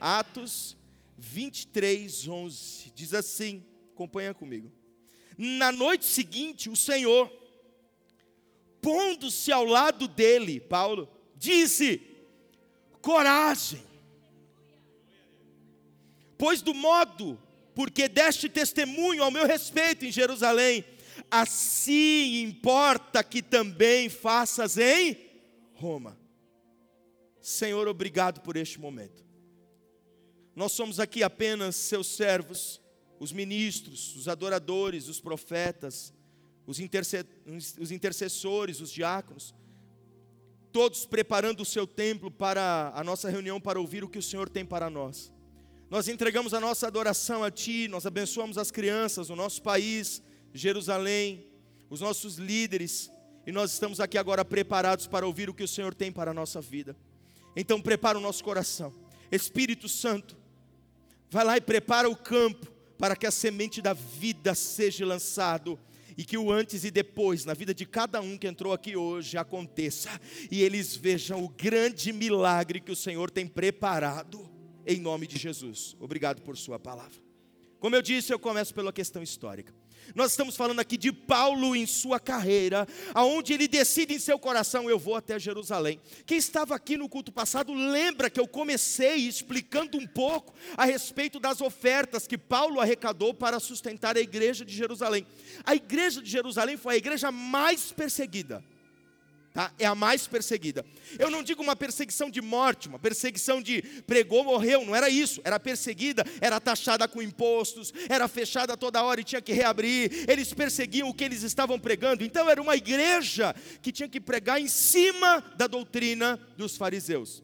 Atos 23, 11. Diz assim: acompanha comigo. Na noite seguinte, o Senhor, pondo-se ao lado dele, Paulo, disse: coragem, pois do modo porque deste testemunho ao meu respeito em Jerusalém, assim importa que também faças em Roma. Senhor, obrigado por este momento. Nós somos aqui apenas seus servos, os ministros, os adoradores, os profetas, os, interce os intercessores, os diáconos, todos preparando o seu templo para a nossa reunião para ouvir o que o Senhor tem para nós. Nós entregamos a nossa adoração a Ti, nós abençoamos as crianças, o nosso país, Jerusalém, os nossos líderes, e nós estamos aqui agora preparados para ouvir o que o Senhor tem para a nossa vida. Então prepara o nosso coração. Espírito Santo, vai lá e prepara o campo para que a semente da vida seja lançado e que o antes e depois na vida de cada um que entrou aqui hoje aconteça e eles vejam o grande milagre que o Senhor tem preparado em nome de Jesus. Obrigado por Sua palavra. Como eu disse, eu começo pela questão histórica. Nós estamos falando aqui de Paulo em sua carreira, aonde ele decide em seu coração: eu vou até Jerusalém. Quem estava aqui no culto passado lembra que eu comecei explicando um pouco a respeito das ofertas que Paulo arrecadou para sustentar a igreja de Jerusalém. A igreja de Jerusalém foi a igreja mais perseguida Tá? É a mais perseguida. Eu não digo uma perseguição de morte, uma perseguição de pregou, morreu, não era isso. Era perseguida, era taxada com impostos, era fechada toda hora e tinha que reabrir. Eles perseguiam o que eles estavam pregando. Então era uma igreja que tinha que pregar em cima da doutrina dos fariseus.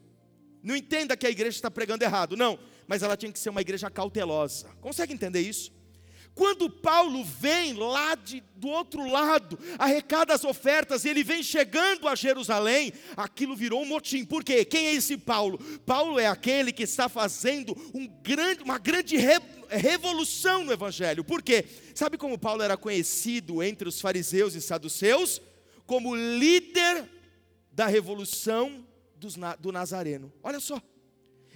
Não entenda que a igreja está pregando errado, não. Mas ela tinha que ser uma igreja cautelosa. Consegue entender isso? Quando Paulo vem lá de, do outro lado, arrecada as ofertas, e ele vem chegando a Jerusalém, aquilo virou um motim. Por quê? Quem é esse Paulo? Paulo é aquele que está fazendo um grande, uma grande re, revolução no Evangelho. Por quê? Sabe como Paulo era conhecido entre os fariseus e saduceus? Como líder da revolução dos, do Nazareno. Olha só.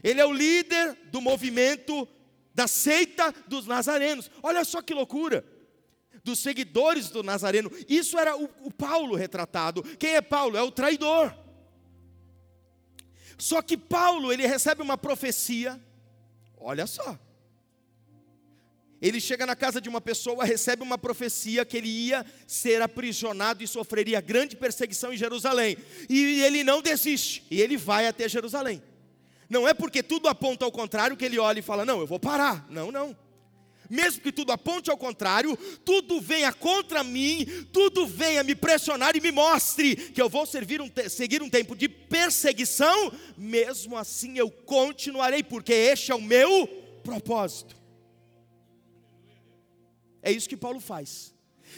Ele é o líder do movimento da seita dos nazarenos. Olha só que loucura. Dos seguidores do Nazareno. Isso era o, o Paulo retratado. Quem é Paulo? É o traidor. Só que Paulo, ele recebe uma profecia. Olha só. Ele chega na casa de uma pessoa, recebe uma profecia que ele ia ser aprisionado e sofreria grande perseguição em Jerusalém. E ele não desiste, e ele vai até Jerusalém. Não é porque tudo aponta ao contrário que ele olha e fala: Não, eu vou parar. Não, não. Mesmo que tudo aponte ao contrário, tudo venha contra mim, tudo venha me pressionar e me mostre que eu vou um seguir um tempo de perseguição, mesmo assim eu continuarei, porque este é o meu propósito. É isso que Paulo faz.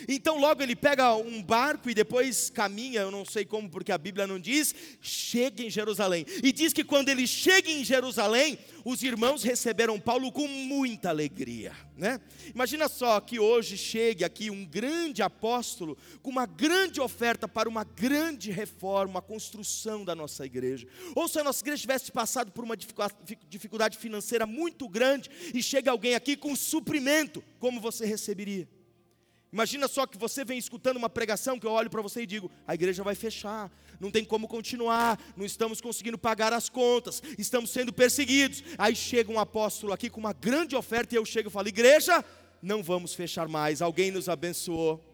Então logo ele pega um barco e depois caminha, eu não sei como, porque a Bíblia não diz, chega em Jerusalém. E diz que quando ele chega em Jerusalém, os irmãos receberam Paulo com muita alegria. Né? Imagina só que hoje chegue aqui um grande apóstolo com uma grande oferta para uma grande reforma, uma construção da nossa igreja. Ou se a nossa igreja tivesse passado por uma dificuldade financeira muito grande e chega alguém aqui com suprimento, como você receberia? Imagina só que você vem escutando uma pregação que eu olho para você e digo: a igreja vai fechar, não tem como continuar, não estamos conseguindo pagar as contas, estamos sendo perseguidos. Aí chega um apóstolo aqui com uma grande oferta e eu chego e falo: igreja, não vamos fechar mais, alguém nos abençoou.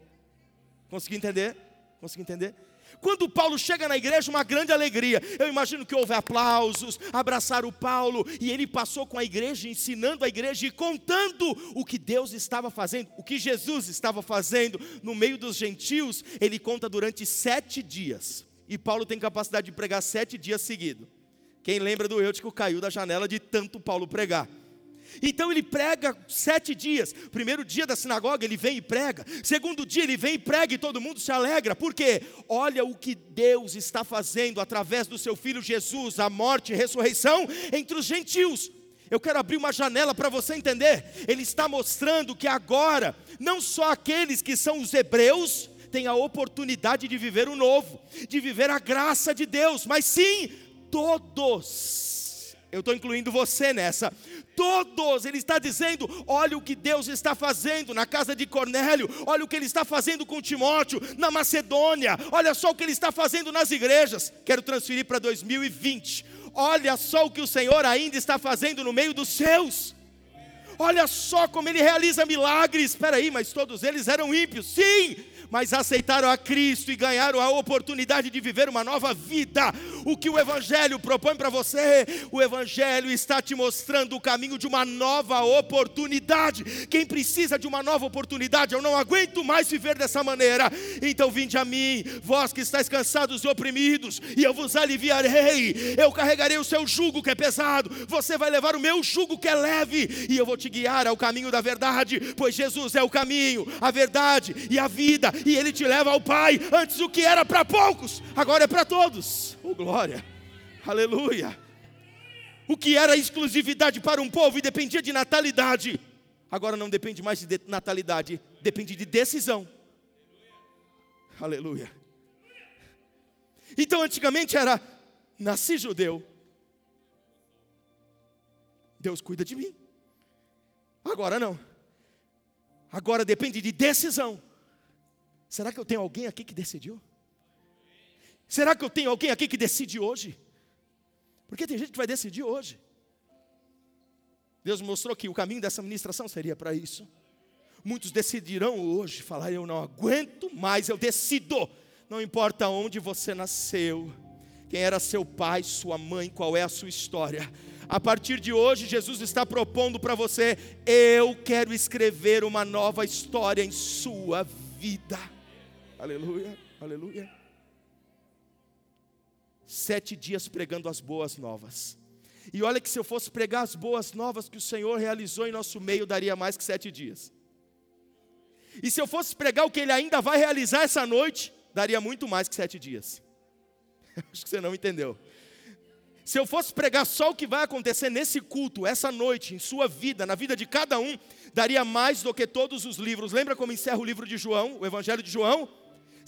Consegui entender? Consegui entender? Quando Paulo chega na igreja, uma grande alegria. Eu imagino que houve aplausos, abraçaram Paulo, e ele passou com a igreja, ensinando a igreja e contando o que Deus estava fazendo, o que Jesus estava fazendo no meio dos gentios. Ele conta durante sete dias. E Paulo tem capacidade de pregar sete dias seguidos. Quem lembra do Eutico caiu da janela de tanto Paulo pregar. Então ele prega sete dias. Primeiro dia da sinagoga ele vem e prega. Segundo dia ele vem e prega e todo mundo se alegra. Por quê? Olha o que Deus está fazendo através do seu filho Jesus, a morte e ressurreição entre os gentios. Eu quero abrir uma janela para você entender. Ele está mostrando que agora, não só aqueles que são os hebreus, têm a oportunidade de viver o novo, de viver a graça de Deus, mas sim todos Eu estou incluindo você nessa. Todos, ele está dizendo: olha o que Deus está fazendo na casa de Cornélio, olha o que ele está fazendo com Timóteo, na Macedônia, olha só o que ele está fazendo nas igrejas. Quero transferir para 2020. Olha só o que o Senhor ainda está fazendo no meio dos seus. Olha só como ele realiza milagres. Espera aí, mas todos eles eram ímpios. Sim, mas aceitaram a Cristo e ganharam a oportunidade de viver uma nova vida. O que o Evangelho propõe para você, o Evangelho está te mostrando o caminho de uma nova oportunidade. Quem precisa de uma nova oportunidade, eu não aguento mais viver dessa maneira. Então vinde a mim, vós que estáis cansados e oprimidos, e eu vos aliviarei. Eu carregarei o seu jugo que é pesado, você vai levar o meu jugo que é leve, e eu vou te guiar ao caminho da verdade, pois Jesus é o caminho, a verdade e a vida e Ele te leva ao Pai. Antes o que era para poucos, agora é para todos. Oh, glória! Aleluia! O que era exclusividade para um povo e dependia de natalidade, agora não depende mais de natalidade, depende de decisão. Aleluia! Então antigamente era nasci judeu. Deus cuida de mim. Agora não. Agora depende de decisão. Será que eu tenho alguém aqui que decidiu? Será que eu tenho alguém aqui que decide hoje? Porque tem gente que vai decidir hoje. Deus mostrou que o caminho dessa ministração seria para isso. Muitos decidirão hoje falar: Eu não aguento mais, eu decido. Não importa onde você nasceu, quem era seu pai, sua mãe, qual é a sua história. A partir de hoje, Jesus está propondo para você: Eu quero escrever uma nova história em sua vida. Aleluia, aleluia. Sete dias pregando as boas novas. E olha que se eu fosse pregar as boas novas que o Senhor realizou em nosso meio, daria mais que sete dias. E se eu fosse pregar o que Ele ainda vai realizar essa noite, daria muito mais que sete dias. Acho que você não entendeu. Se eu fosse pregar só o que vai acontecer nesse culto, essa noite, em sua vida, na vida de cada um, daria mais do que todos os livros. Lembra como encerra o livro de João, o Evangelho de João?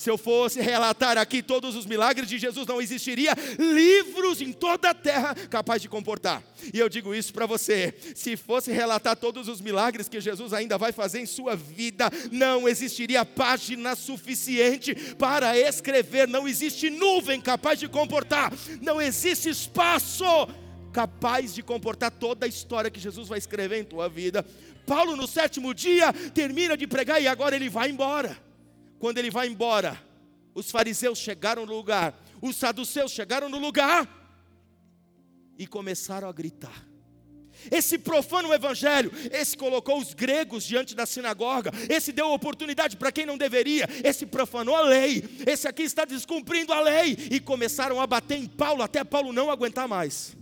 Se eu fosse relatar aqui todos os milagres de Jesus, não existiria livros em toda a terra capaz de comportar. E eu digo isso para você: se fosse relatar todos os milagres que Jesus ainda vai fazer em sua vida, não existiria página suficiente para escrever, não existe nuvem capaz de comportar, não existe espaço capaz de comportar toda a história que Jesus vai escrever em tua vida. Paulo, no sétimo dia, termina de pregar e agora ele vai embora quando ele vai embora, os fariseus chegaram no lugar, os saduceus chegaram no lugar e começaram a gritar. Esse profana o evangelho, esse colocou os gregos diante da sinagoga, esse deu oportunidade para quem não deveria, esse profanou a lei, esse aqui está descumprindo a lei, e começaram a bater em Paulo até Paulo não aguentar mais.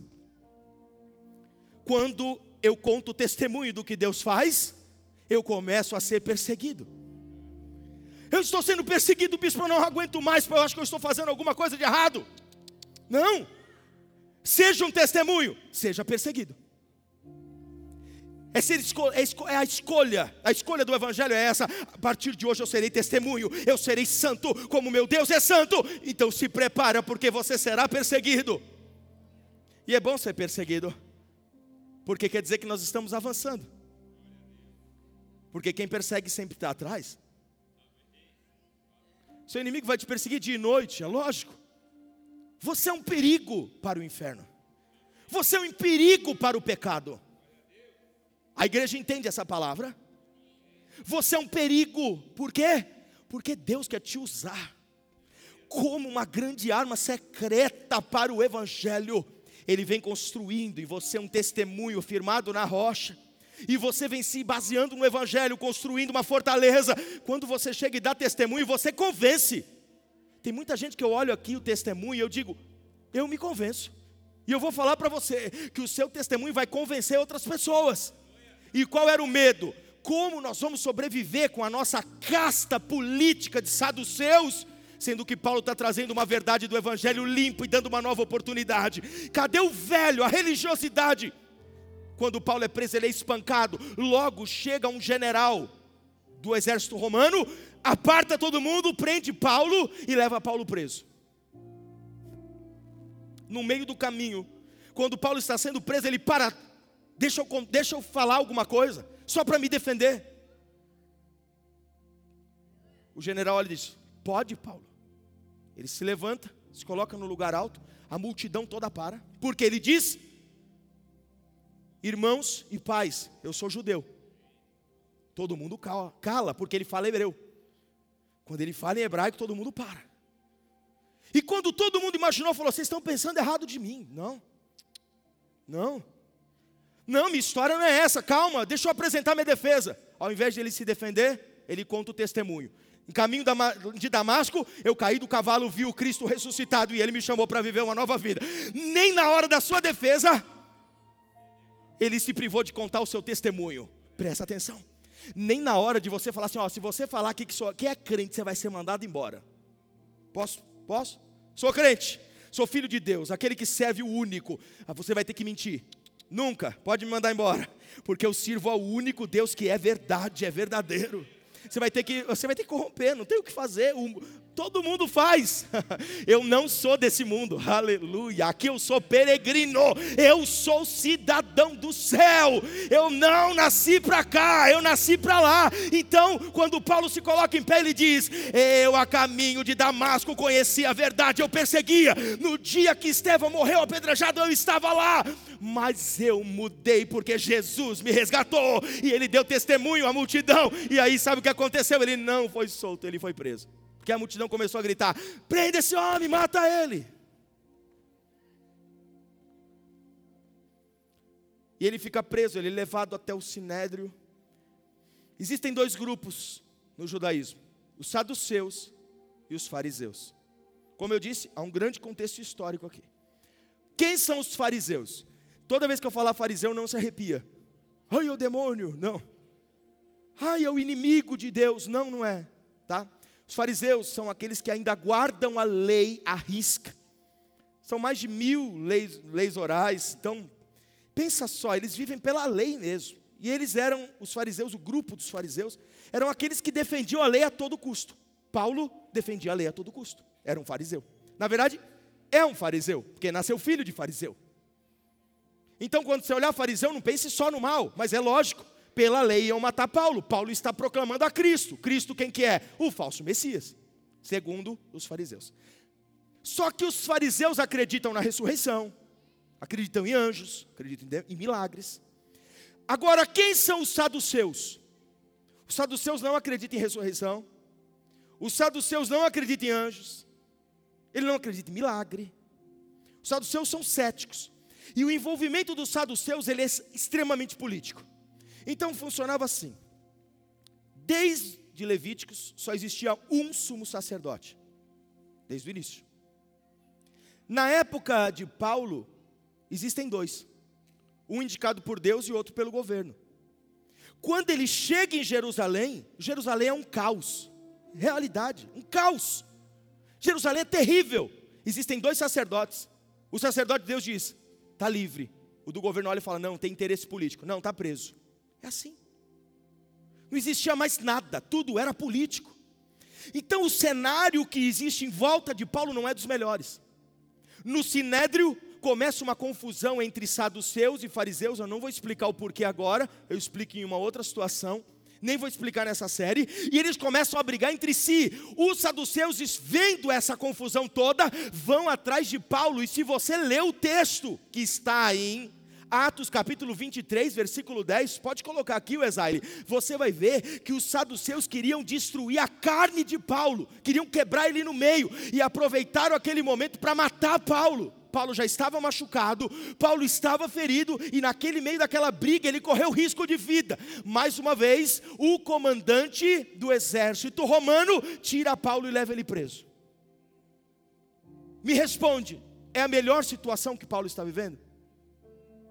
Quando eu conto o testemunho do que Deus faz, eu começo a ser perseguido. Eu estou sendo perseguido, bispo, eu não aguento mais, eu acho que eu estou fazendo alguma coisa de errado. Não. Seja um testemunho, seja perseguido. É, ser, é, é a escolha, a escolha do Evangelho é essa. A partir de hoje eu serei testemunho, eu serei santo, como meu Deus é santo. Então se prepara, porque você será perseguido. E é bom ser perseguido, porque quer dizer que nós estamos avançando. Porque quem persegue sempre está atrás. Seu inimigo vai te perseguir dia e noite, é lógico. Você é um perigo para o inferno. Você é um perigo para o pecado. A igreja entende essa palavra? Você é um perigo, por quê? Porque Deus quer te usar como uma grande arma secreta para o evangelho. Ele vem construindo e você é um testemunho firmado na rocha e você vem se baseando no Evangelho, construindo uma fortaleza. Quando você chega e dá testemunho, você convence. Tem muita gente que eu olho aqui o testemunho e eu digo, eu me convenço. E eu vou falar para você que o seu testemunho vai convencer outras pessoas. E qual era o medo? Como nós vamos sobreviver com a nossa casta política de saduceus? sendo que Paulo está trazendo uma verdade do Evangelho limpo e dando uma nova oportunidade. Cadê o velho, a religiosidade? Quando Paulo é preso, ele é espancado. Logo chega um general do exército romano, aparta todo mundo, prende Paulo e leva Paulo preso. No meio do caminho, quando Paulo está sendo preso, ele para, deixa eu, deixa eu falar alguma coisa, só para me defender. O general olha e diz: Pode, Paulo. Ele se levanta, se coloca no lugar alto, a multidão toda para, porque ele diz: Irmãos e pais, eu sou judeu. Todo mundo cala, cala, porque ele fala hebreu. Quando ele fala em hebraico, todo mundo para. E quando todo mundo imaginou, falou: Vocês estão pensando errado de mim. Não, não, não, minha história não é essa. Calma, deixa eu apresentar minha defesa. Ao invés de ele se defender, ele conta o testemunho. Em caminho de Damasco, eu caí do cavalo, vi o Cristo ressuscitado e ele me chamou para viver uma nova vida. Nem na hora da sua defesa, ele se privou de contar o seu testemunho. Presta atenção. Nem na hora de você falar assim, ó, se você falar que, sou, que é crente, você vai ser mandado embora. Posso? Posso? Sou crente, sou filho de Deus, aquele que serve o único. Ah, você vai ter que mentir. Nunca, pode me mandar embora, porque eu sirvo ao único Deus que é verdade, é verdadeiro. Você vai ter que, você vai ter que corromper, não tem o que fazer. O, todo mundo faz. Eu não sou desse mundo. Aleluia. Aqui eu sou peregrino. Eu sou cidadão do céu. Eu não nasci para cá, eu nasci para lá. Então, quando Paulo se coloca em pé, ele diz: Eu a caminho de Damasco conheci a verdade, eu perseguia. No dia que Estevão morreu apedrejado, eu estava lá mas eu mudei porque Jesus me resgatou e ele deu testemunho à multidão. E aí sabe o que aconteceu? Ele não foi solto, ele foi preso. Porque a multidão começou a gritar: prenda esse homem, mata ele. E ele fica preso, ele é levado até o sinédrio. Existem dois grupos no judaísmo: os saduceus e os fariseus. Como eu disse, há um grande contexto histórico aqui. Quem são os fariseus? Toda vez que eu falar fariseu, não se arrepia. Ai, é o demônio. Não. Ai, é o inimigo de Deus. Não, não é. Tá? Os fariseus são aqueles que ainda guardam a lei à risca. São mais de mil leis, leis orais. Então, pensa só, eles vivem pela lei mesmo. E eles eram, os fariseus, o grupo dos fariseus, eram aqueles que defendiam a lei a todo custo. Paulo defendia a lei a todo custo. Era um fariseu. Na verdade, é um fariseu, porque nasceu filho de fariseu. Então, quando você olhar fariseu, não pense só no mal, mas é lógico, pela lei iam matar Paulo. Paulo está proclamando a Cristo. Cristo quem que é? O falso Messias, segundo os fariseus. Só que os fariseus acreditam na ressurreição, acreditam em anjos, acreditam em milagres. Agora, quem são os saduceus? Os saduceus não acreditam em ressurreição. Os saduceus não acreditam em anjos. Ele não acredita em milagre. Os saduceus são céticos. E o envolvimento dos saduceus ele é extremamente político. Então funcionava assim. Desde Levíticos só existia um sumo sacerdote. Desde o início. Na época de Paulo, existem dois. Um indicado por Deus e outro pelo governo. Quando ele chega em Jerusalém, Jerusalém é um caos. Realidade, um caos. Jerusalém é terrível. Existem dois sacerdotes. O sacerdote de Deus diz: está livre. O do governo olha e fala: não, tem interesse político. Não, está preso. É assim. Não existia mais nada, tudo era político. Então o cenário que existe em volta de Paulo não é dos melhores. No sinédrio começa uma confusão entre saduceus e fariseus, eu não vou explicar o porquê agora, eu explico em uma outra situação nem vou explicar nessa série, e eles começam a brigar entre si. Os saduceus, vendo essa confusão toda, vão atrás de Paulo, e se você ler o texto que está em Atos capítulo 23, versículo 10, pode colocar aqui o Exaile, você vai ver que os saduceus queriam destruir a carne de Paulo, queriam quebrar ele no meio, e aproveitaram aquele momento para matar Paulo. Paulo já estava machucado, Paulo estava ferido, e naquele meio daquela briga ele correu risco de vida. Mais uma vez, o comandante do exército romano tira Paulo e leva ele preso. Me responde, é a melhor situação que Paulo está vivendo?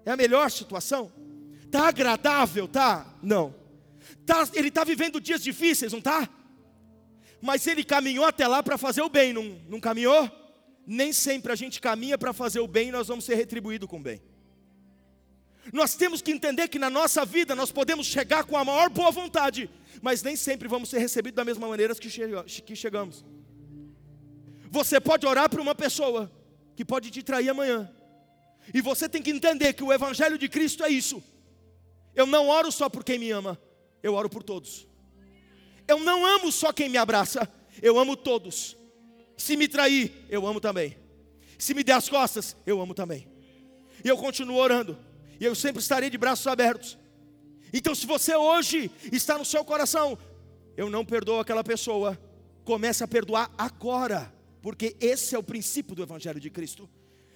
É a melhor situação? Tá agradável, tá? Não. Tá, ele está vivendo dias difíceis, não tá? Mas ele caminhou até lá para fazer o bem, não, não caminhou? nem sempre a gente caminha para fazer o bem e nós vamos ser retribuídos com o bem. Nós temos que entender que na nossa vida nós podemos chegar com a maior boa vontade, mas nem sempre vamos ser recebidos da mesma maneira que chegamos. Você pode orar para uma pessoa que pode te trair amanhã, E você tem que entender que o Evangelho de Cristo é isso. Eu não oro só por quem me ama, eu oro por todos. Eu não amo só quem me abraça, eu amo todos. Se me trair, eu amo também. Se me der as costas, eu amo também. E eu continuo orando. E eu sempre estarei de braços abertos. Então, se você hoje está no seu coração, eu não perdoo aquela pessoa, comece a perdoar agora, porque esse é o princípio do Evangelho de Cristo.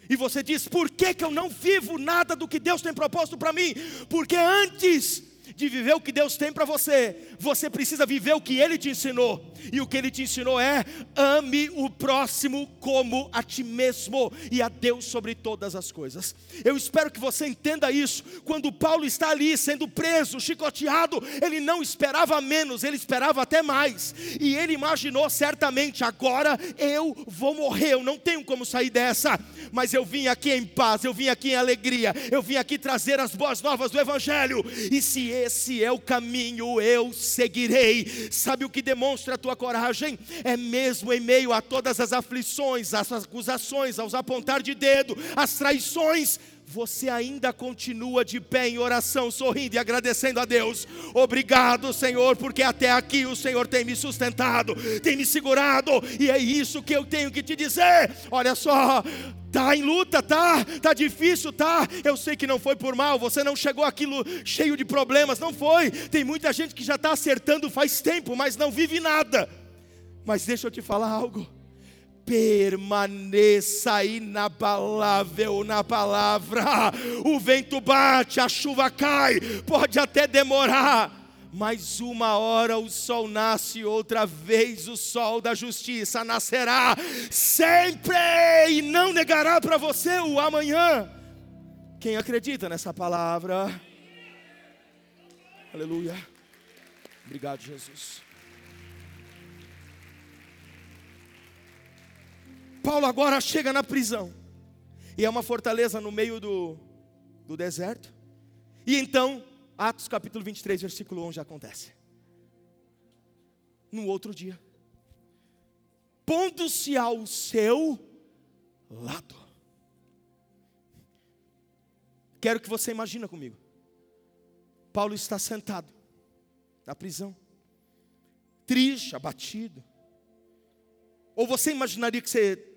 E você diz: por que, que eu não vivo nada do que Deus tem proposto para mim? Porque antes de viver o que Deus tem para você, você precisa viver o que Ele te ensinou. E o que Ele te ensinou é: ame o próximo como a ti mesmo e a Deus sobre todas as coisas. Eu espero que você entenda isso. Quando Paulo está ali sendo preso, chicoteado, ele não esperava menos, ele esperava até mais. E ele imaginou certamente: agora eu vou morrer, eu não tenho como sair dessa. Mas eu vim aqui em paz, eu vim aqui em alegria, eu vim aqui trazer as boas novas do Evangelho. E se esse é o caminho, eu seguirei. Sabe o que demonstra a tua coragem? É mesmo em meio a todas as aflições, as acusações, aos apontar de dedo, as traições, você ainda continua de pé em oração, sorrindo e agradecendo a Deus. Obrigado, Senhor, porque até aqui o Senhor tem me sustentado, tem me segurado, e é isso que eu tenho que te dizer. Olha só, Tá em luta, tá? Tá difícil, tá? Eu sei que não foi por mal, você não chegou aquilo cheio de problemas, não foi. Tem muita gente que já está acertando faz tempo, mas não vive nada. Mas deixa eu te falar algo. Permaneça inabalável na palavra. O vento bate, a chuva cai, pode até demorar mais uma hora o sol nasce, outra vez o sol da justiça nascerá, sempre, e não negará para você o amanhã. Quem acredita nessa palavra? Aleluia. Obrigado, Jesus. Paulo agora chega na prisão, e é uma fortaleza no meio do, do deserto, e então Atos capítulo 23, versículo 11 acontece. No outro dia, pondo-se ao seu lado. Quero que você imagine comigo. Paulo está sentado na prisão, triste, abatido. Ou você imaginaria que você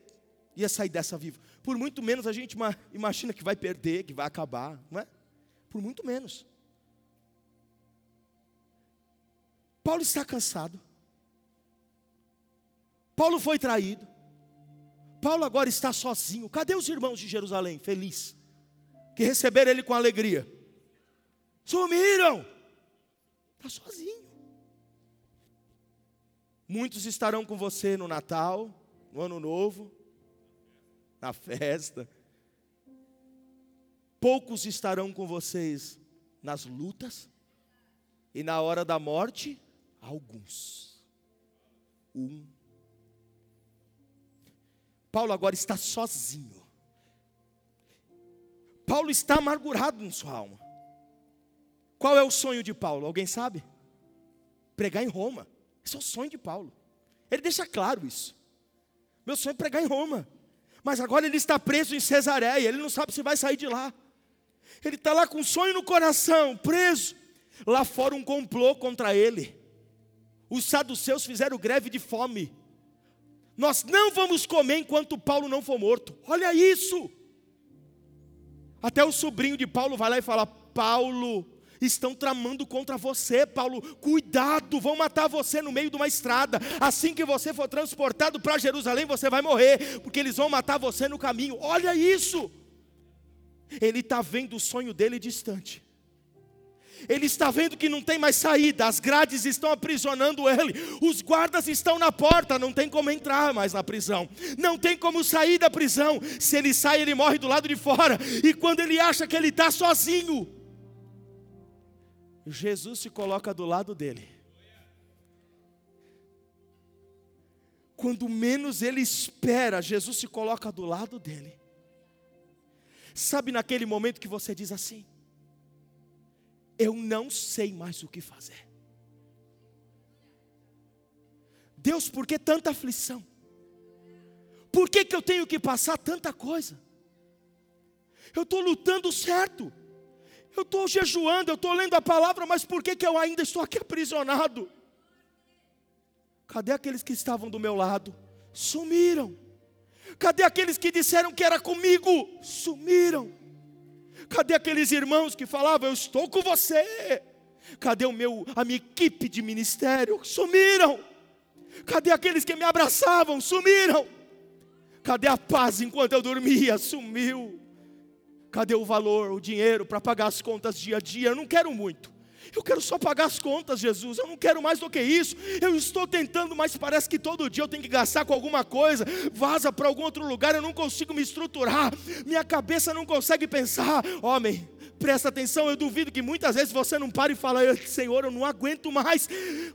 ia sair dessa vivo? Por muito menos a gente imagina que vai perder, que vai acabar, não é? Por muito menos. Paulo está cansado. Paulo foi traído. Paulo agora está sozinho. Cadê os irmãos de Jerusalém? Feliz. Que receberam ele com alegria. Sumiram. Está sozinho. Muitos estarão com você no Natal, no Ano Novo, na festa. Poucos estarão com vocês nas lutas e na hora da morte alguns. Um. Paulo agora está sozinho. Paulo está amargurado em sua alma. Qual é o sonho de Paulo? Alguém sabe? Pregar em Roma. Esse é o sonho de Paulo. Ele deixa claro isso. Meu sonho é pregar em Roma. Mas agora ele está preso em Cesareia. Ele não sabe se vai sair de lá. Ele está lá com um sonho no coração, preso. Lá fora um complô contra ele. Os saduceus fizeram greve de fome. Nós não vamos comer enquanto Paulo não for morto. Olha isso. Até o sobrinho de Paulo vai lá e fala: Paulo, estão tramando contra você, Paulo. Cuidado, vão matar você no meio de uma estrada. Assim que você for transportado para Jerusalém, você vai morrer, porque eles vão matar você no caminho. Olha isso. Ele está vendo o sonho dele distante ele está vendo que não tem mais saída, as grades estão aprisionando ele, os guardas estão na porta, não tem como entrar mais na prisão, não tem como sair da prisão. Se ele sai, ele morre do lado de fora, e quando ele acha que ele está sozinho, Jesus se coloca do lado dele. Quando menos ele espera, Jesus se coloca do lado dele. Sabe naquele momento que você diz assim: eu não sei mais o que fazer. Deus, por que tanta aflição? Por que, que eu tenho que passar tanta coisa? Eu estou lutando certo. Eu estou jejuando, eu estou lendo a palavra, mas por que, que eu ainda estou aqui aprisionado? Cadê aqueles que estavam do meu lado? Sumiram. Cadê aqueles que disseram que era comigo? Sumiram. Cadê aqueles irmãos que falavam, eu estou com você? Cadê o meu, a minha equipe de ministério? Sumiram. Cadê aqueles que me abraçavam? Sumiram. Cadê a paz enquanto eu dormia? Sumiu. Cadê o valor, o dinheiro para pagar as contas dia a dia? Eu não quero muito. Eu quero só pagar as contas, Jesus. Eu não quero mais do que isso. Eu estou tentando, mas parece que todo dia eu tenho que gastar com alguma coisa. Vaza para algum outro lugar, eu não consigo me estruturar. Minha cabeça não consegue pensar. Homem, presta atenção, eu duvido que muitas vezes você não para e fala, Senhor, eu não aguento mais,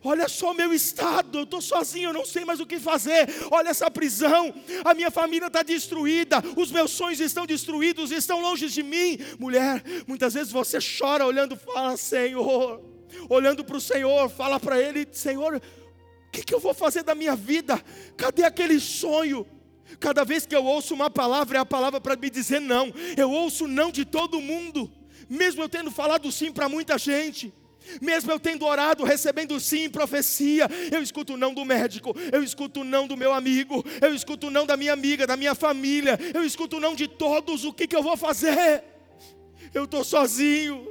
olha só o meu estado, eu estou sozinho, eu não sei mais o que fazer, olha essa prisão, a minha família está destruída, os meus sonhos estão destruídos, estão longe de mim. Mulher, muitas vezes você chora olhando fala, Senhor, olhando para o Senhor, fala para Ele, Senhor, o que, que eu vou fazer da minha vida? Cadê aquele sonho? Cada vez que eu ouço uma palavra, é a palavra para me dizer não. Eu ouço não de todo mundo mesmo eu tendo falado sim para muita gente, mesmo eu tendo orado, recebendo sim profecia, eu escuto não do médico, eu escuto não do meu amigo, eu escuto não da minha amiga, da minha família, eu escuto não de todos, o que, que eu vou fazer? Eu estou sozinho,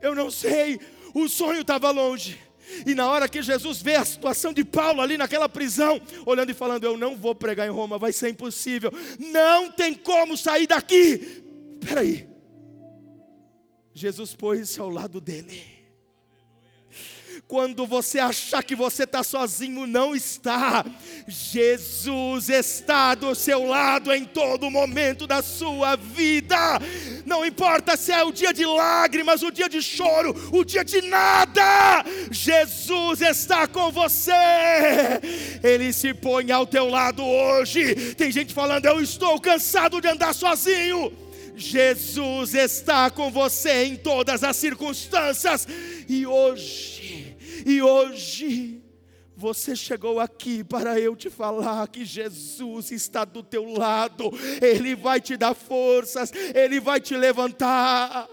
eu não sei, o sonho estava longe. E na hora que Jesus vê a situação de Paulo ali naquela prisão, olhando e falando: Eu não vou pregar em Roma, vai ser impossível, não tem como sair daqui. Espera aí, Jesus pôs-se ao lado dele. Quando você achar que você está sozinho, não está. Jesus está do seu lado em todo momento da sua vida. Não importa se é o dia de lágrimas, o dia de choro, o dia de nada. Jesus está com você. Ele se põe ao teu lado hoje. Tem gente falando: Eu estou cansado de andar sozinho. Jesus está com você em todas as circunstâncias. E hoje, e hoje, você chegou aqui para eu te falar que Jesus está do teu lado, Ele vai te dar forças, Ele vai te levantar.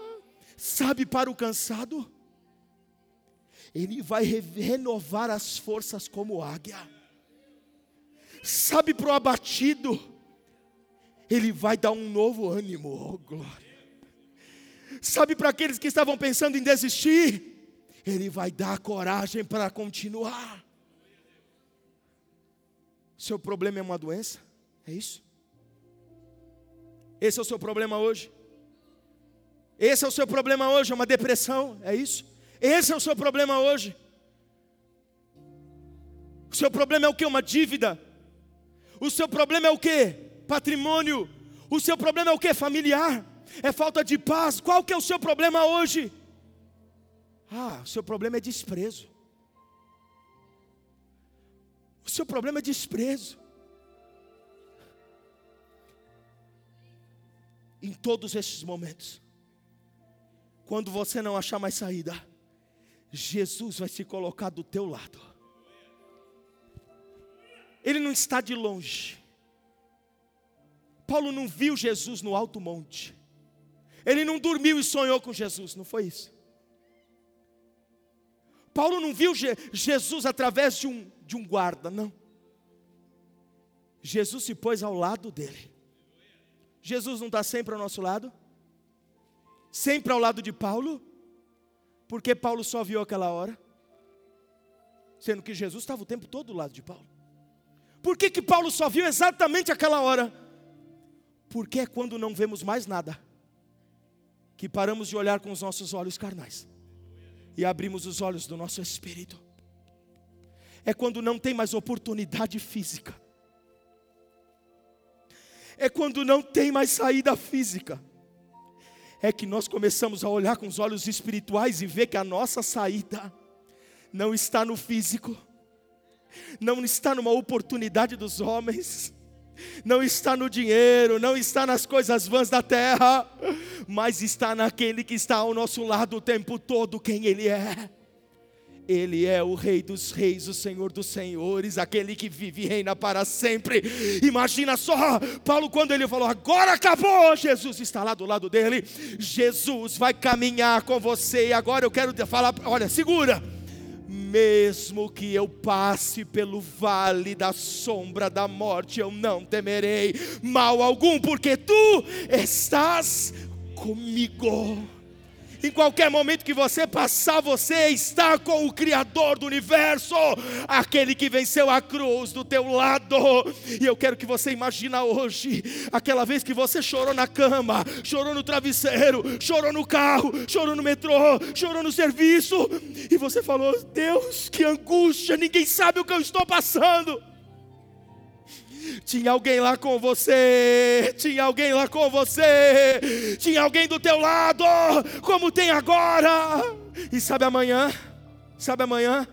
Sabe, para o cansado, Ele vai renovar as forças como águia. Sabe, para o abatido, ele vai dar um novo ânimo, oh glória. Sabe para aqueles que estavam pensando em desistir, Ele vai dar coragem para continuar. Seu problema é uma doença? É isso? Esse é o seu problema hoje? Esse é o seu problema hoje? É uma depressão? É isso? Esse é o seu problema hoje? O seu problema é o que? Uma dívida? O seu problema é o que? Patrimônio. O seu problema é o que? Familiar. É falta de paz. Qual que é o seu problema hoje? Ah, o seu problema é desprezo. O seu problema é desprezo. Em todos esses momentos, quando você não achar mais saída, Jesus vai se colocar do teu lado. Ele não está de longe. Paulo não viu Jesus no alto monte. Ele não dormiu e sonhou com Jesus, não foi isso. Paulo não viu Je Jesus através de um, de um guarda, não. Jesus se pôs ao lado dele. Jesus não está sempre ao nosso lado? Sempre ao lado de Paulo? Porque Paulo só viu aquela hora? Sendo que Jesus estava o tempo todo do lado de Paulo. Por que, que Paulo só viu exatamente aquela hora? Porque é quando não vemos mais nada que paramos de olhar com os nossos olhos carnais e abrimos os olhos do nosso espírito. É quando não tem mais oportunidade física. É quando não tem mais saída física. É que nós começamos a olhar com os olhos espirituais e ver que a nossa saída não está no físico, não está numa oportunidade dos homens, não está no dinheiro, não está nas coisas vãs da terra, mas está naquele que está ao nosso lado o tempo todo, quem Ele é. Ele é o Rei dos Reis, o Senhor dos Senhores, aquele que vive e reina para sempre. Imagina só, Paulo, quando ele falou, agora acabou, Jesus está lá do lado dele. Jesus vai caminhar com você. E agora eu quero falar, olha, segura. Mesmo que eu passe pelo vale da sombra da morte, eu não temerei mal algum, porque tu estás comigo. Em qualquer momento que você passar, você está com o Criador do universo, aquele que venceu a cruz do teu lado. E eu quero que você imagine hoje, aquela vez que você chorou na cama, chorou no travesseiro, chorou no carro, chorou no metrô, chorou no serviço, e você falou: Deus, que angústia, ninguém sabe o que eu estou passando. Tinha alguém lá com você, tinha alguém lá com você, tinha alguém do teu lado, como tem agora. E sabe amanhã? Sabe amanhã?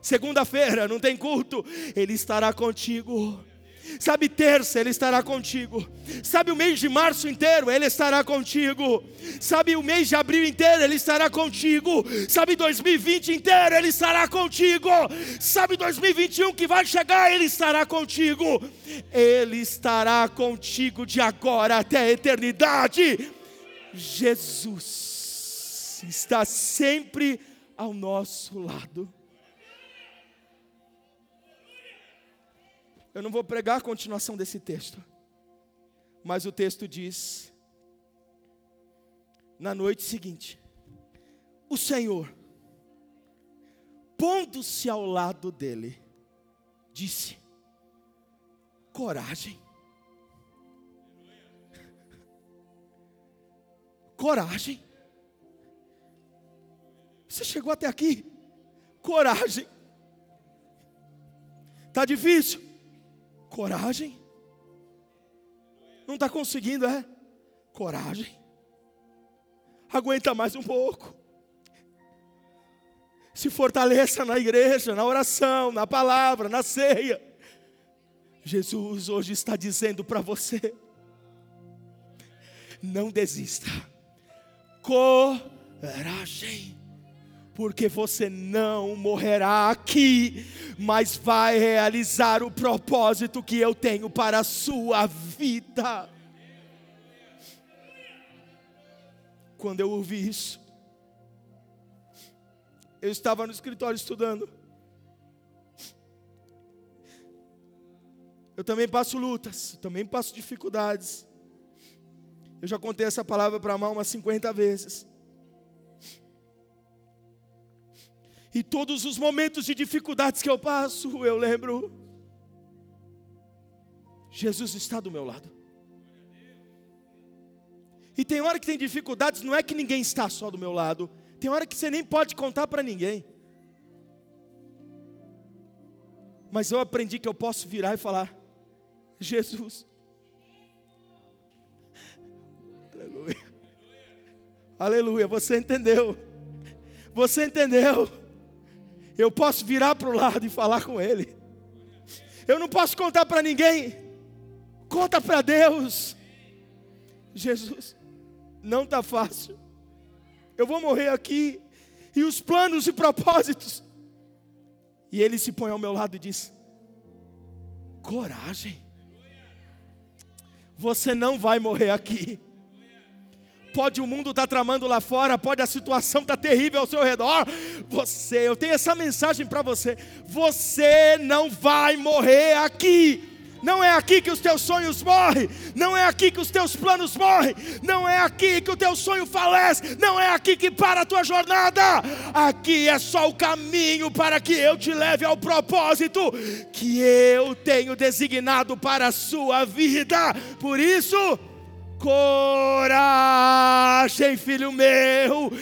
Segunda-feira, não tem culto, Ele estará contigo. Sabe, terça Ele estará contigo. Sabe, o mês de março inteiro Ele estará contigo. Sabe, o mês de abril inteiro Ele estará contigo. Sabe, 2020 inteiro Ele estará contigo. Sabe, 2021 que vai chegar Ele estará contigo. Ele estará contigo de agora até a eternidade. Jesus está sempre ao nosso lado. Eu não vou pregar a continuação desse texto, mas o texto diz: na noite seguinte, o Senhor, pondo-se ao lado dele, disse: coragem. Coragem. Você chegou até aqui. Coragem. Está difícil. Coragem. Não está conseguindo, é? Coragem. Aguenta mais um pouco. Se fortaleça na igreja, na oração, na palavra, na ceia. Jesus hoje está dizendo para você: não desista. Coragem porque você não morrerá aqui, mas vai realizar o propósito que eu tenho para a sua vida. Quando eu ouvi isso, eu estava no escritório estudando. Eu também passo lutas, também passo dificuldades. Eu já contei essa palavra para mão umas 50 vezes. E todos os momentos de dificuldades que eu passo, eu lembro: Jesus está do meu lado. E tem hora que tem dificuldades, não é que ninguém está só do meu lado, tem hora que você nem pode contar para ninguém. Mas eu aprendi que eu posso virar e falar: Jesus. Aleluia. Aleluia, você entendeu. Você entendeu eu posso virar para o lado e falar com Ele. Eu não posso contar para ninguém. Conta para Deus. Jesus, não está fácil. Eu vou morrer aqui. E os planos e propósitos. E ele se põe ao meu lado e diz: Coragem. Você não vai morrer aqui. Pode o mundo estar tá tramando lá fora, pode a situação estar tá terrível ao seu redor. Você, eu tenho essa mensagem para você. Você não vai morrer aqui. Não é aqui que os teus sonhos morrem, não é aqui que os teus planos morrem, não é aqui que o teu sonho falece, não é aqui que para a tua jornada. Aqui é só o caminho para que eu te leve ao propósito que eu tenho designado para a sua vida. Por isso, Coragem, filho meu,